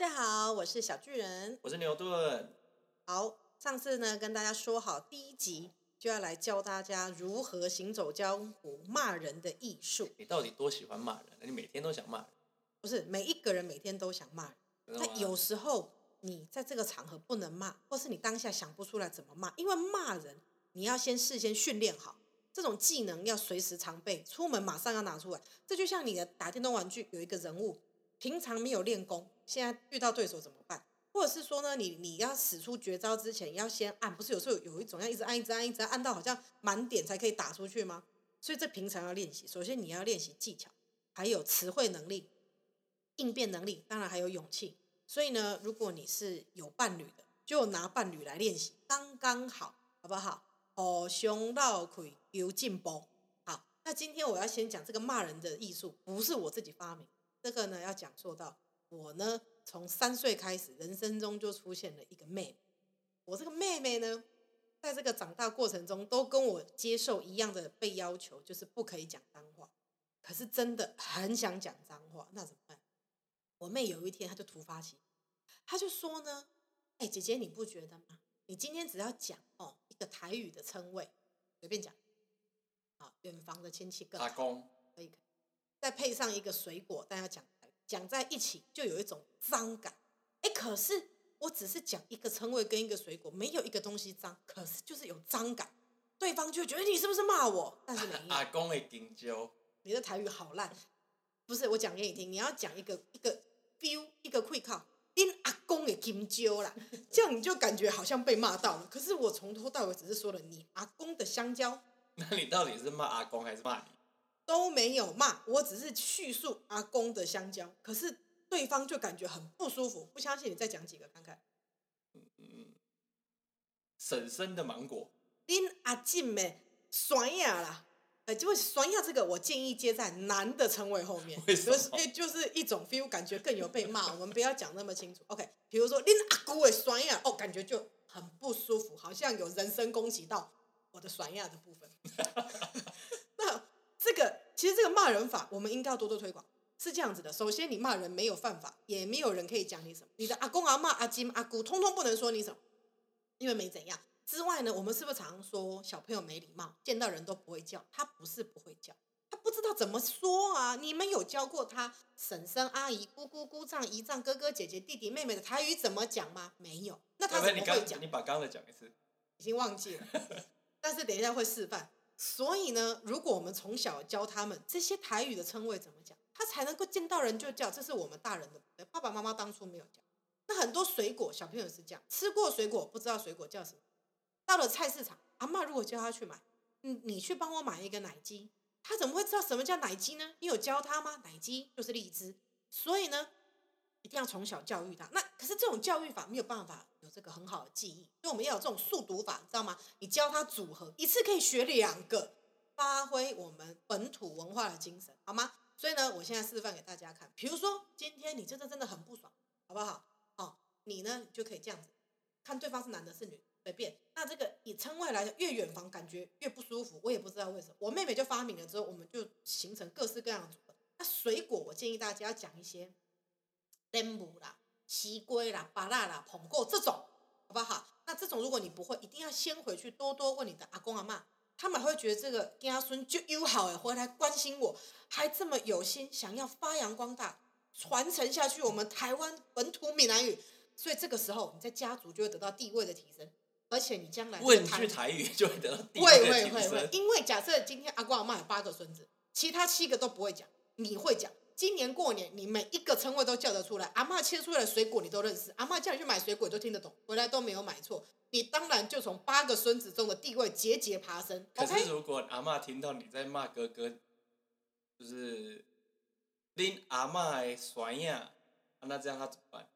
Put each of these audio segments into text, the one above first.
家好，我是小巨人。我是牛顿。好，上次呢跟大家说好，第一集就要来教大家如何行走江湖、骂人的艺术。你到底多喜欢骂人？你每天都想骂人？不是每一个人每天都想骂人，但有时候你在这个场合不能骂，或是你当下想不出来怎么骂，因为骂人你要先事先训练好，这种技能要随时常备，出门马上要拿出来。这就像你的打电动玩具有一个人物，平常没有练功，现在遇到对手怎么办？或者是说呢，你你要使出绝招之前要先按，不是有时候有一种要一直按一直按一直按到好像满点才可以打出去吗？所以这平常要练习，首先你要练习技巧，还有词汇能力。应变能力，当然还有勇气。所以呢，如果你是有伴侣的，就拿伴侣来练习，刚刚好，好不好？哦，胸绕腿有进步。好，那今天我要先讲这个骂人的艺术，不是我自己发明。这个呢，要讲说到我呢，从三岁开始，人生中就出现了一个妹妹。我这个妹妹呢，在这个长大过程中，都跟我接受一样的被要求，就是不可以讲脏话。可是真的很想讲脏话，那怎么办？我妹有一天，她就突发奇，她就说呢：“哎，姐姐，你不觉得吗？你今天只要讲哦一个台语的称谓，随便讲，啊，远房的亲戚更阿公可以，可以，再配上一个水果，但要讲讲在一起，就有一种脏感。哎，可是我只是讲一个称谓跟一个水果，没有一个东西脏，可是就是有脏感，对方就觉得你是不是骂我？但是没有。阿公的金蕉，你的台语好烂，不是我讲给你听，你要讲一个一个。” feel 一个会靠，因阿公的金蕉啦，这样你就感觉好像被骂到了。可是我从头到尾只是说了你阿公的香蕉，那你到底是骂阿公还是骂你？都没有骂，我只是叙述阿公的香蕉。可是对方就感觉很不舒服，不相信你再讲几个看看。嗯嗯，婶婶的芒果，恁阿进的酸呀啦。就会酸亚这个，我建议接在男的称谓后面，就是就是一种 feel，感觉更有被骂。我们不要讲那么清楚，OK？比如说，恁阿姑的酸亚，哦，感觉就很不舒服，好像有人身攻击到我的酸亚的部分。那这个其实这个骂人法，我们应该要多多推广。是这样子的，首先你骂人没有犯法，也没有人可以讲你什么。你的阿公阿妈阿金阿姑，通通不能说你什么，因为没怎样。之外呢，我们是不是常说小朋友没礼貌，见到人都不会叫？他不是不会叫，他不知道怎么说啊！你们有教过他婶婶、阿姨、姑姑、姑丈、姨丈、哥哥、姐姐、弟弟、妹妹的台语怎么讲吗？没有，那他怎么会讲？你把刚刚的讲一次，已经忘记了，但是等一下会示范。所以呢，如果我们从小教他们这些台语的称谓怎么讲，他才能够见到人就叫。这是我们大人的，爸爸妈妈当初没有教。那很多水果，小朋友是这样，吃过水果不知道水果叫什么。到了菜市场，阿妈如果叫他去买，你你去帮我买一个奶鸡，他怎么会知道什么叫奶鸡呢？你有教他吗？奶鸡就是荔枝，所以呢，一定要从小教育他。那可是这种教育法没有办法有这个很好的记忆，所以我们要有这种速读法，知道吗？你教他组合，一次可以学两个，发挥我们本土文化的精神，好吗？所以呢，我现在示范给大家看，比如说今天你真的真的很不爽，好不好？好，你呢就可以这样子，看对方是男的是女。随便，那这个以称谓来讲，越远房感觉越不舒服。我也不知道为什么。我妹妹就发明了之后，我们就形成各式各样的组合。那水果，我建议大家要讲一些莲雾啦、西瓜啦、巴拉啦、捧过这种，好不好？那这种如果你不会，一定要先回去多多问你的阿公阿妈，他们会觉得这个家孙就友好哎，回来关心我，还这么有心，想要发扬光大，传承下去我们台湾本土闽南语。所以这个时候，你在家族就会得到地位的提升。而且你将来问句台语就会得到会会会会，因为假设今天阿公阿妈有八个孙子，其他七个都不会讲，你会讲。今年过年你每一个称谓都叫得出来，阿妈切出来的水果你都认识，阿妈叫你去买水果都听得懂，回来都没有买错，你当然就从八个孙子中的地位节节爬升。可是如果阿妈听到你在骂哥哥，就是拎阿妈的酸呀，那这样他怎么办？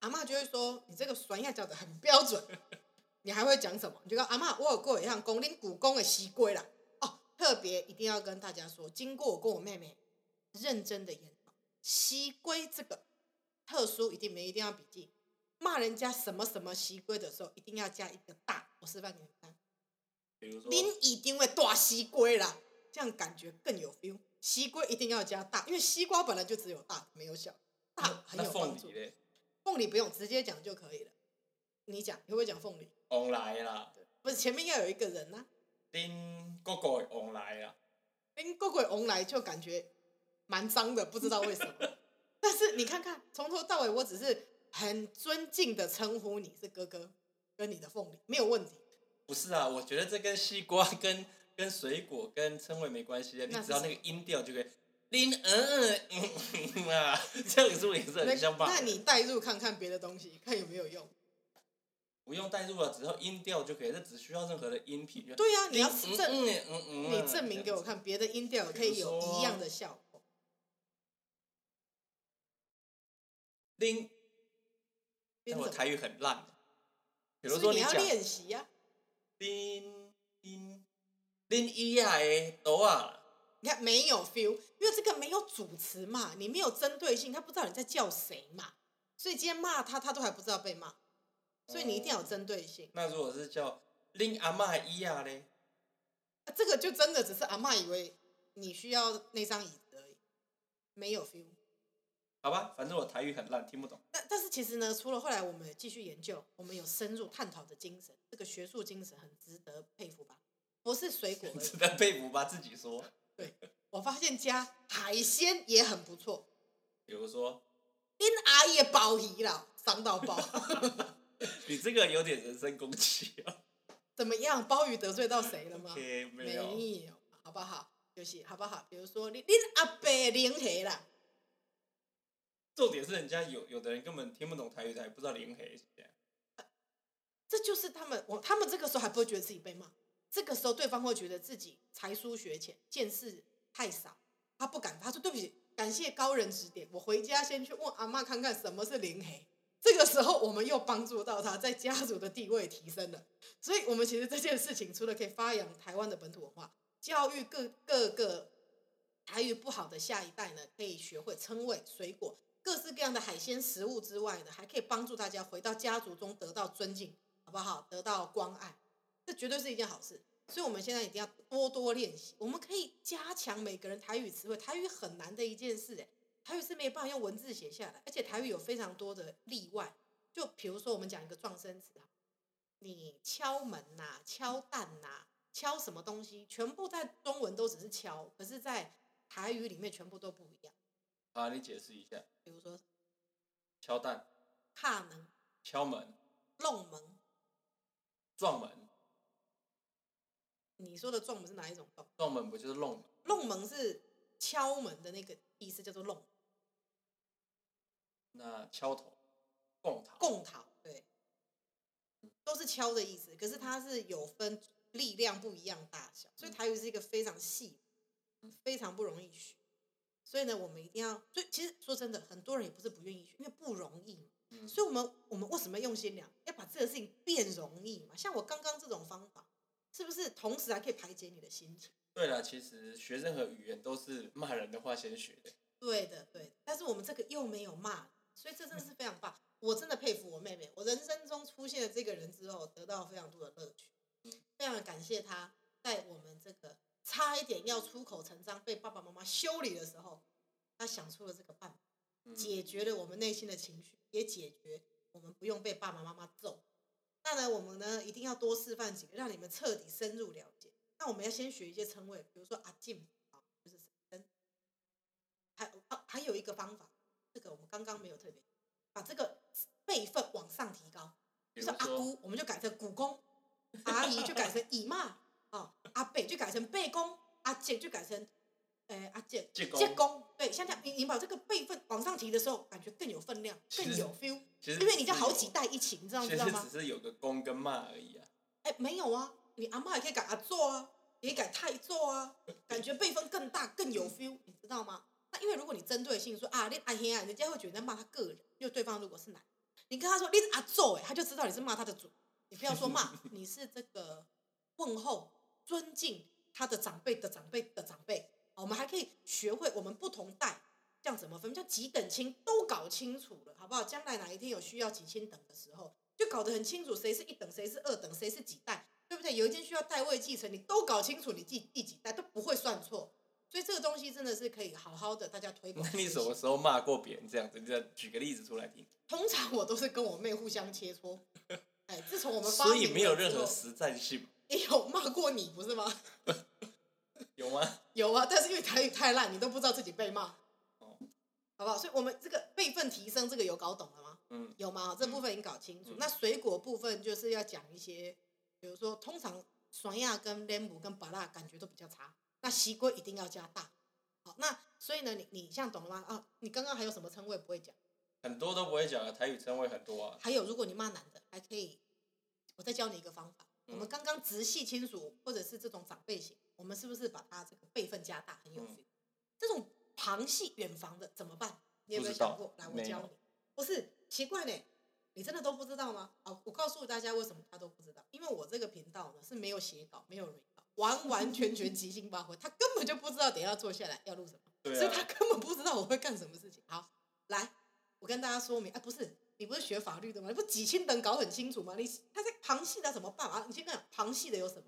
阿妈就会说你这个酸呀叫的很标准。你还会讲什么？你就说阿妈，我有过一项公拎古公的西龟啦。哦，特别一定要跟大家说，经过我跟我妹妹认真的研讨，西龟这个特殊，一定没一定要笔记。骂人家什么什么西龟的时候，一定要加一个大。我示范给你看。比如说，您一定会大西龟啦，这样感觉更有 feel。西龟一定要加大，因为西瓜本来就只有大没有小，大很有帮助。凤梨不用直接讲就可以了。你讲，你会不会讲凤梨？往来啦，不是前面要有一个人呐、恁哥哥的往来啦，拎过鬼翁来就感觉蛮脏的，不知道为什么。但是你看看，从头到尾，我只是很尊敬的称呼你是哥哥，跟你的凤梨没有问题。不是啊，我觉得这跟西瓜、跟跟水果、跟称谓没关系啊，你只要那个音调就可以。林嗯嗯啊，这样是不是也是那很像吧？那你代入看看别的东西，看有没有用。不用代入了，只要音调就可以，这只需要任何的音频就。对呀、你要嗯证，嗯嗯嗯你证明给我。看，别的音调也可以有一样的效果。林，变什么但我台语很烂。比如所以你要练习呀、拎拎拎伊亚的豆啊，你看没有 feel，因为这个没有主词嘛，你没有针对性，他不知道你在叫谁嘛，所以今天骂他，他都还不知道被骂，所以你一定要有针对性。那如果是叫拎阿妈的伊亚嘞，啊这个就真的只是阿妈以为你需要那张椅子而已，没有 feel。好吧，反正我台语很烂，听不懂。但但是其实呢，除了后来我们继续研究，我们有深入探讨的精神，这个学术精神很值得佩服吧？不是水果 值得佩服吧？自己说。我发现加海鲜也很不错。比如说，因阿姨的鲍鱼啦，伤到爆，你这个有点人身攻击啊。怎么样？鲍鱼得罪到谁了吗没有。没有，好不好？就是好不好？比如说你恁阿伯零黑啦，重点是人家有有的人根本听不懂台语，他也不知道林黑是这样。这就是他们，我他们这个时候还不会觉得自己被骂，这个时候对方会觉得自己才疏学浅，见识太少，他不敢，他说对不起，感谢高人指点，我回家先去问阿妈看看什么是零黑。这个时候我们又帮助到他在家族的地位提升了，所以我们其实这件事情除了可以发扬台湾的本土文化，教育各各个台语不好的下一代呢，可以学会称谓、水果、各式各样的海鲜食物之外呢，还可以帮助大家回到家族中得到尊敬，好不好？得到关爱，这绝对是一件好事。所以，我们现在一定要多多练习。我们可以加强每个人台语词汇。台语很难的一件事，哎，台语是没有办法用文字写下来，而且台语有非常多的例外。就比如说，我们讲一个撞声词啊，你敲门呐、敲蛋呐、敲什么东西，全部在中文都只是敲，可是，在台语里面全部都不一样。好，你解释一下。比如说，敲蛋、卡门、敲门、弄门，撞门，你说的撞门是哪一种撞？撞门不就是弄门？弄门是敲门的那个意思，叫做弄那敲头、共讨、共讨，对，都是敲的意思。可是它是有分力量不一样大小，所以台语是一个非常细、非常不容易学。所以呢，我们一定要，所以其实说真的，很多人也不是不愿意学，因为不容易嘛。嗯所以，我们我们为什么要用心良？要把这个事情变容易嘛？像我刚刚这种方法，是不是同时还可以排解你的心情？对了，其实学任何语言都是骂人的话先学的。对的，对的。但是我们这个又没有骂，所以这真的是非常棒。我真的佩服我妹妹，我人生中出现了这个人之后，得到非常多的乐趣，非常感谢她在我们这个差一点要出口成章被爸爸妈妈修理的时候，他想出了这个办法，嗯解决了我们内心的情绪，也解决我们不用被爸爸妈妈揍。那呢，我们呢一定要多示范几个，让你们彻底深入了解。那我们要先学一些称谓，比如说阿进啊，就是神还啊还有一个方法，这个我们刚刚没有特别，把这个辈分往上提高，比如说阿，姑我们就改成姑公，阿姨就改成姨妈，啊，阿伯就改成贝公，阿姐就改成，呃阿姐借公对，像这样你你把这个辈分往上提的时候，感觉更有分量，更有 feel，其实因为你就好几代一起，你知道其知道吗实？只是有个公跟骂而已啊。哎，没有啊，你阿妈也可以改阿做啊，也可以改太做啊，感觉辈分更大，更有 feel，你知道吗？那因为如果你针对性说啊，你阿兄啊，人家会觉得在骂他个人，因为对方如果是男，你跟他说你阿做，哎，他就知道你是骂他的主，你不要说骂，你是这个问候、尊敬他的长辈的长辈的长辈。我们还可以学会我们不同代这样怎么分，叫几等亲都搞清楚了，好不好？将来哪一天有需要几亲等的时候，就搞得很清楚，谁是一等，谁是二等，谁是几代，对不对？有一天需要代位继承，你都搞清楚你第第几代，都不会算错。所以这个东西真的是可以好好的大家推广那 你。什么时候骂过别人这样子？你再举个例子出来听。通常我都是跟我妹互相切磋。哎，自从我们发所以没有任何实战性，也有骂过你不是吗？有吗？有啊，但是因为台语太烂，你都不知道自己被骂，哦，好不好？所以我们这个辈分提升，这个有搞懂了吗？嗯，有吗？这部分已经搞清楚。嗯那水果部分就是要讲一些，比如说，通常酸亚跟莲姆跟巴辣感觉都比较差，那西瓜一定要加大。好，那所以呢，你你像懂了吗？啊，你刚刚还有什么称谓不会讲？很多都不会讲啊，台语称谓很多啊。还有，如果你骂男的，还可以，我再教你一个方法。我们嗯刚刚直系亲属或者是这种长辈型，我们是不是把他这个辈分加大，很有嗯 feel？、这种旁系远房的怎么办？你有没有想过？来，我教你。不是奇怪呢，你真的都不知道吗？好，我告诉大家为什么他都不知道，因为我这个频道呢是没有写稿，没有 re 稿，完完全全即兴发挥，他根本就不知道等一下坐下来要录什么。对所以他啊，根本不知道我会干什么事情。好，来，我跟大家说明，哎，不是，你不是学法律的吗？你不几千等搞很清楚吗？你他在旁系的怎么办啊？你先跟我讲旁系的有什么？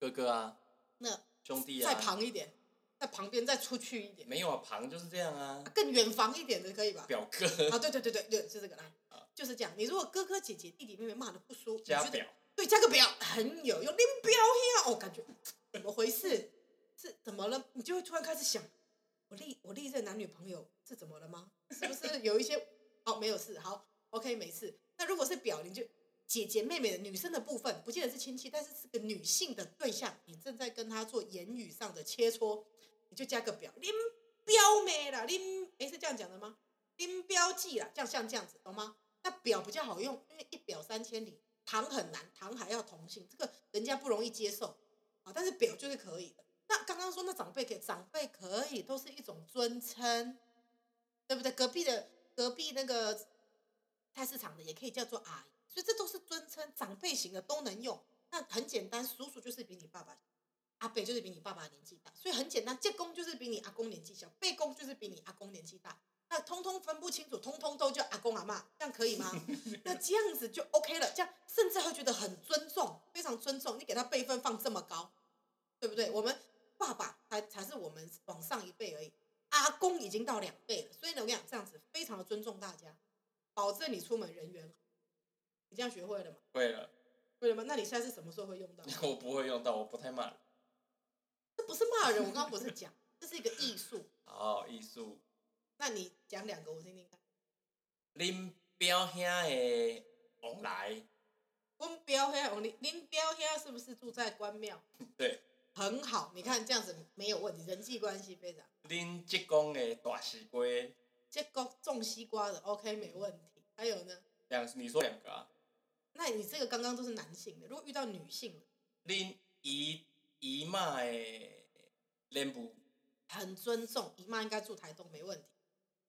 哥哥啊，那兄弟啊再啊，旁一点，在旁边再出去一点，没有啊，旁就是这样啊啊。更远房一点的可以吧？表哥啊，对对对对对，就这个来啊，就是这样。你如果哥哥姐姐弟弟妹妹骂的不舒服，加表，对，加个表很有用，拎表呀，哦，感觉怎么回事？是怎么了？你就会突然开始想，我历我历任男女朋友是怎么了吗？是不是有一些哦没有事？好，OK 没事。那如果是表，你就姐姐妹妹的女生的部分，不见得是亲戚，但是是个女性的对象，你正在跟她做言语上的切磋，你就加个表，拎表妹啦，拎诶是这样讲的吗？拎标记啦，这样像这样子，懂吗？那表比较好用，因为一表三千里，堂很难，堂还要同姓，这个人家不容易接受啊。但是表就是可以的。那刚刚说那长辈可以，长辈可以，都是一种尊称，对不对？隔壁的隔壁那个菜市场的也可以叫做阿姨，所以这都是尊称，长辈型的都能用。那很简单，叔叔就是比你爸爸，阿伯就是比你爸爸年纪大，所以很简单，借公就是比你阿公年纪小，辈公就是比你阿公年纪大。那通通分不清楚，通通都叫阿公阿妈，这样可以吗？那这样子就 OK 了，这样甚至会觉得很尊重，非常尊重。你给他辈分放这么高，对不对？我们爸爸才才是我们往上一辈而已，阿公已经到两倍了，所以呢，我跟你讲，这样子非常的尊重大家，保证你出门人缘好。你这样学会了吗？会了，会了吗？那你现在是什么时候会用到？我不会用到，我不太骂人。这不是骂人，我刚刚不是讲，这是一个艺术。好，艺术，那你讲两个我听听看。恁表兄的往来，温彪兄，林林彪兄是不是住在关庙？对，很好，你看这样子没有问题，人际关系非常。恁职工的大西瓜，结果种西瓜的，OK 没问题。还有呢？两你说两个啊？那你这个刚刚都是男性的，如果遇到女性的，恁姨姨妈的脸部，很尊重，姨妈应该住台东没问题。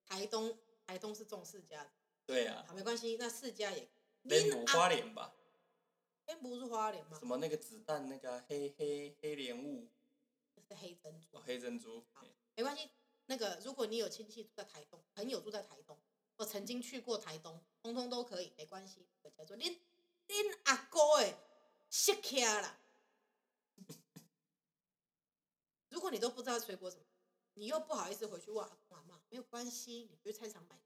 台东台东是种世家的，对啊，好没关系，那世家也。脸部花莲吧？天不是花莲吗什？么那个子弹那个黑黑黑莲雾，是黑珍珠哦，黑珍珠，好没关系。那个如果你有亲戚住在台东，朋友住在台东，我曾经去过台东，通通都可以，没关系。叫做恁恁阿哥诶，识起啦。如果你都不知道水果什么，你又不好意思回去问阿公阿妈，没有关系，你去菜市场买，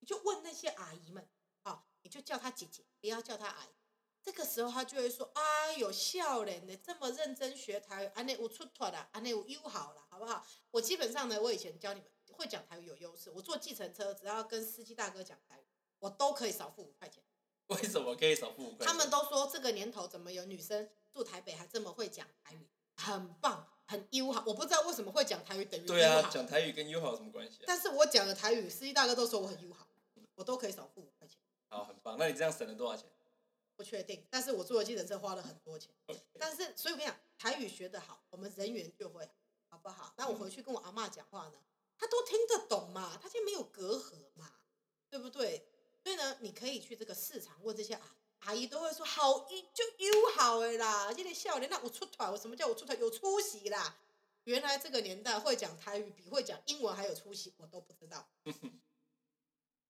你就问那些阿姨们，啊，你就叫她姐姐，不要叫她阿姨。这个时候他就会说：“啊，有，笑脸的，这么认真学台语，安内我出团啦，安内有友好了，好不好？”我基本上呢，我以前教你们会讲台语有优势，我坐计程车只要跟司机大哥讲台语，我都可以少付五块钱。为什么可以少付五块钱？他们都说这个年头怎么有女生住台北还这么会讲台语，很棒，很友好。我不知道为什么会讲台语等于对啊，讲台语跟友好有什么关系啊？但是我讲的台语，司机大哥都说我很友好，我都可以少付五块钱。好，很棒。那你这样省了多少钱？不确定，但是我坐的计程车花了很多钱。但是，所以我跟你讲，台语学得好，我们人缘就会好，好不好？那我回去跟我阿妈讲话呢，她都听得懂嘛，她就没有隔阂嘛，对不对？所以呢，你可以去这个市场问这些阿阿姨，都会说好一就友好的啦，这个笑脸，那我出团，我什么叫我出团？有出息啦！原来这个年代会讲台语比会讲英文还有出息，我都不知道。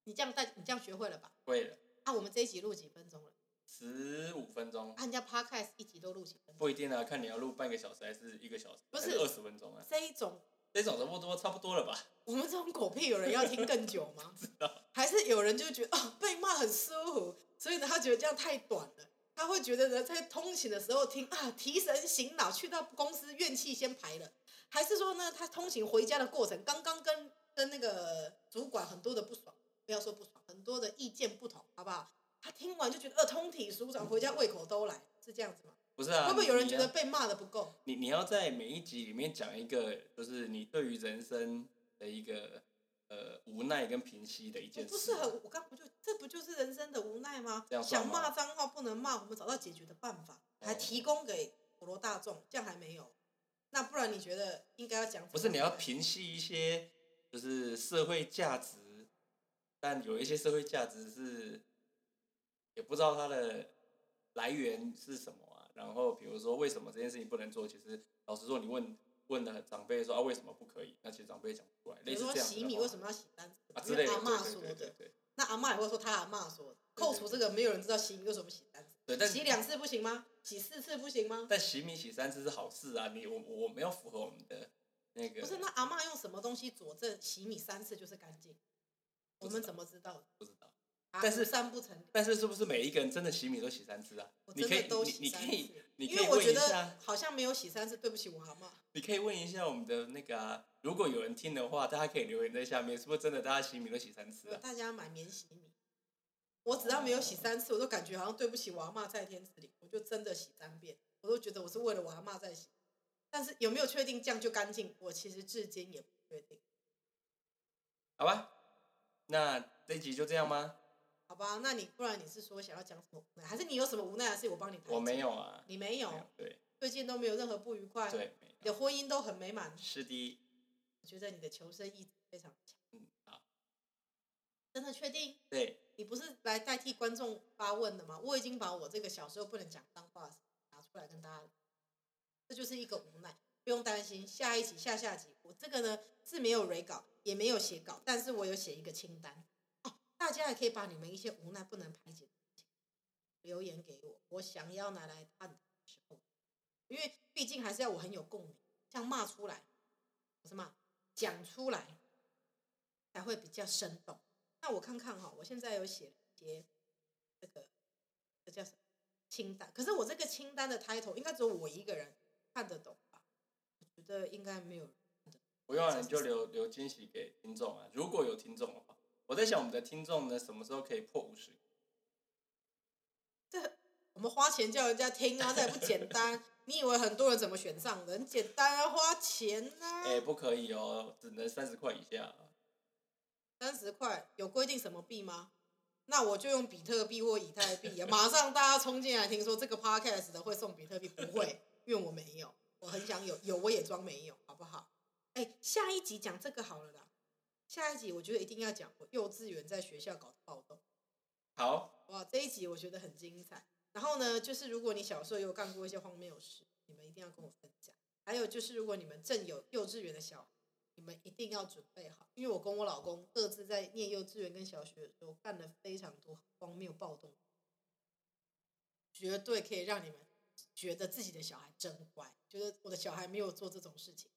你这样带，你这样学会了吧？会了，啊，我们这一集录几分钟了？十五分钟啊，，人家 podcast 一集都录几分钟，不一定啊，看你要录半个小时还是一个小时，不是二十分钟啊，这一种这种差不多差不多了吧？我们这种狗屁有人要听更久吗？知道。还是有人就觉得哦被骂很舒服，所以呢他觉得这样太短了，他会觉得呢在通勤的时候听啊提神醒脑，去到公司怨气先排了，还是说呢他通勤回家的过程刚刚跟跟那个主管很多的不爽，不要说不爽，很多的意见不同，好不好？他听完就觉得呃通体舒展，回家胃口都来，是这样子吗？不是啊，会不会有人觉得被骂的不够？你你要在每一集里面讲一个，就是你对于人生的一个呃无奈跟平息的一件事。不是很，我刚不就这不就是人生的无奈吗想吗骂脏话不能骂，我们找到解决的办法，还哦提供给普罗大众，这样还没有。那不然你觉得应该要讲？不是你要平息一些就是社会价值，但有一些社会价值是也不知道它的来源是什么啊。然后比如说为什么这件事情不能做，其实老实说，你问问了长辈说啊为什么不可以，那其实长辈讲不出来。类似这样子洗米为什么要洗三次？啊之类的？阿嬷对说的。对那阿嬷也会说他阿嬷说的。扣除这个，没有人知道洗米为什么洗三次。对，但洗两次不行吗？洗四次不行吗？但洗米洗三次是好事啊，你我我们要符合我们的那个。不是，那阿嬷用什么东西佐证洗米三次就是干净？我们怎么知道？不知道。啊但是三不成。但是是不是每一个人真的洗米都洗三次啊我？你可以真的都你洗三你可以次，你可以问因为我觉得好像没有洗三次，对不起我阿嬷。你可以问一下我们的那个啊，如果有人听的话，大家可以留言在下面，是不是真的大家洗米都洗三次啊？大家买免洗米，我只要没有洗三次，我都感觉好像对不起我阿妈在天之灵，我就真的洗三遍，我都觉得我是为了我阿妈在洗。但是有没有确定这样就干净？我其实至今也不确定。好吧，那这一集就这样吗？好吧，那你不然你是说想要讲什么无奈，还是你有什么无奈的事我帮你排解？我没，有啊，你没有，没有对最近都没有任何不愉快，对，的婚姻都很美满，，是的，我觉得你的求生意志非常强。嗯，好，真的确定？对，你不是来代替观众发问的吗？我已经把我这个小时候不能讲脏话拿出来跟大家，这就是一个无奈，不用担心。下一集、下下集，我这个呢是没有 re 稿，也没有写稿，但是我有写一个清单哦，大家也可以把你们一些无奈不能排解的事情留言给我，我想要拿来探讨的时候，因为毕竟还是要我很有共鸣，像骂出来，什么，讲出来才会比较生动。那我看看哈，我现在有写一些这个这叫什么清单，可是我这个清单的 title 应该只有我一个人看得懂吧？我觉得应该没有人看得懂。不用啊，你就留留惊喜给听众啊，如果有听众的话，我在想我们的听众呢，什么时候可以破五十？这我们花钱叫人家听啊，这也不简单。你以为很多人怎么选上的？很简单啊，花钱啊。哎、不可以哦，只能三十块以下啊。三十块有规定什么币吗？那我就用比特币或以太币啊！马上大家冲进来听说这个 podcast 的会送比特币，不会，因为我没有，我很想有，有我也装没有，好不好？哎，下一集讲这个好了啦。下一集我觉得一定要讲我幼稚园在学校搞的暴动，好，哇，这一集我觉得很精彩。然后呢，就是如果你小时候有干过一些荒谬事，你们一定要跟我分享。还有就是，如果你们正有幼稚园的小孩，你们一定要准备好，因为我跟我老公各自在念幼稚园跟小学的时候干了非常多荒谬暴动，绝对可以让你们觉得自己的小孩真乖，觉得我的小孩没有做这种事情，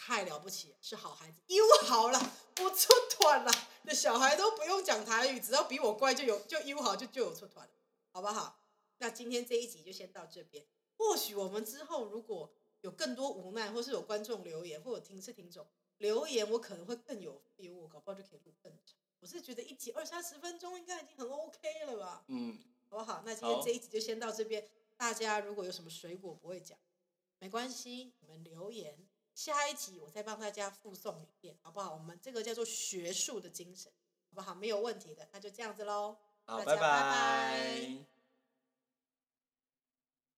太了不起，是好孩子。优好了，我出团了，那小孩都不用讲台语，只要比我乖就有就优好就就有出团了，好不好？那今天这一集就先到这边。或许我们之后如果有更多无奈，或是有观众留言，或者听是听众留言，我可能会更有 feel，我搞不好就可以录更长。我是觉得一集二三十分钟应该已经很 OK 了吧，嗯，好不好？那今天好这一集就先到这边。大家如果有什么水果不会讲，没关系，你们留言，下一集我再帮大家附送一遍，好不好？我们这个叫做学术的精神，好不好？没有问题的，那就这样子喽。好，拜拜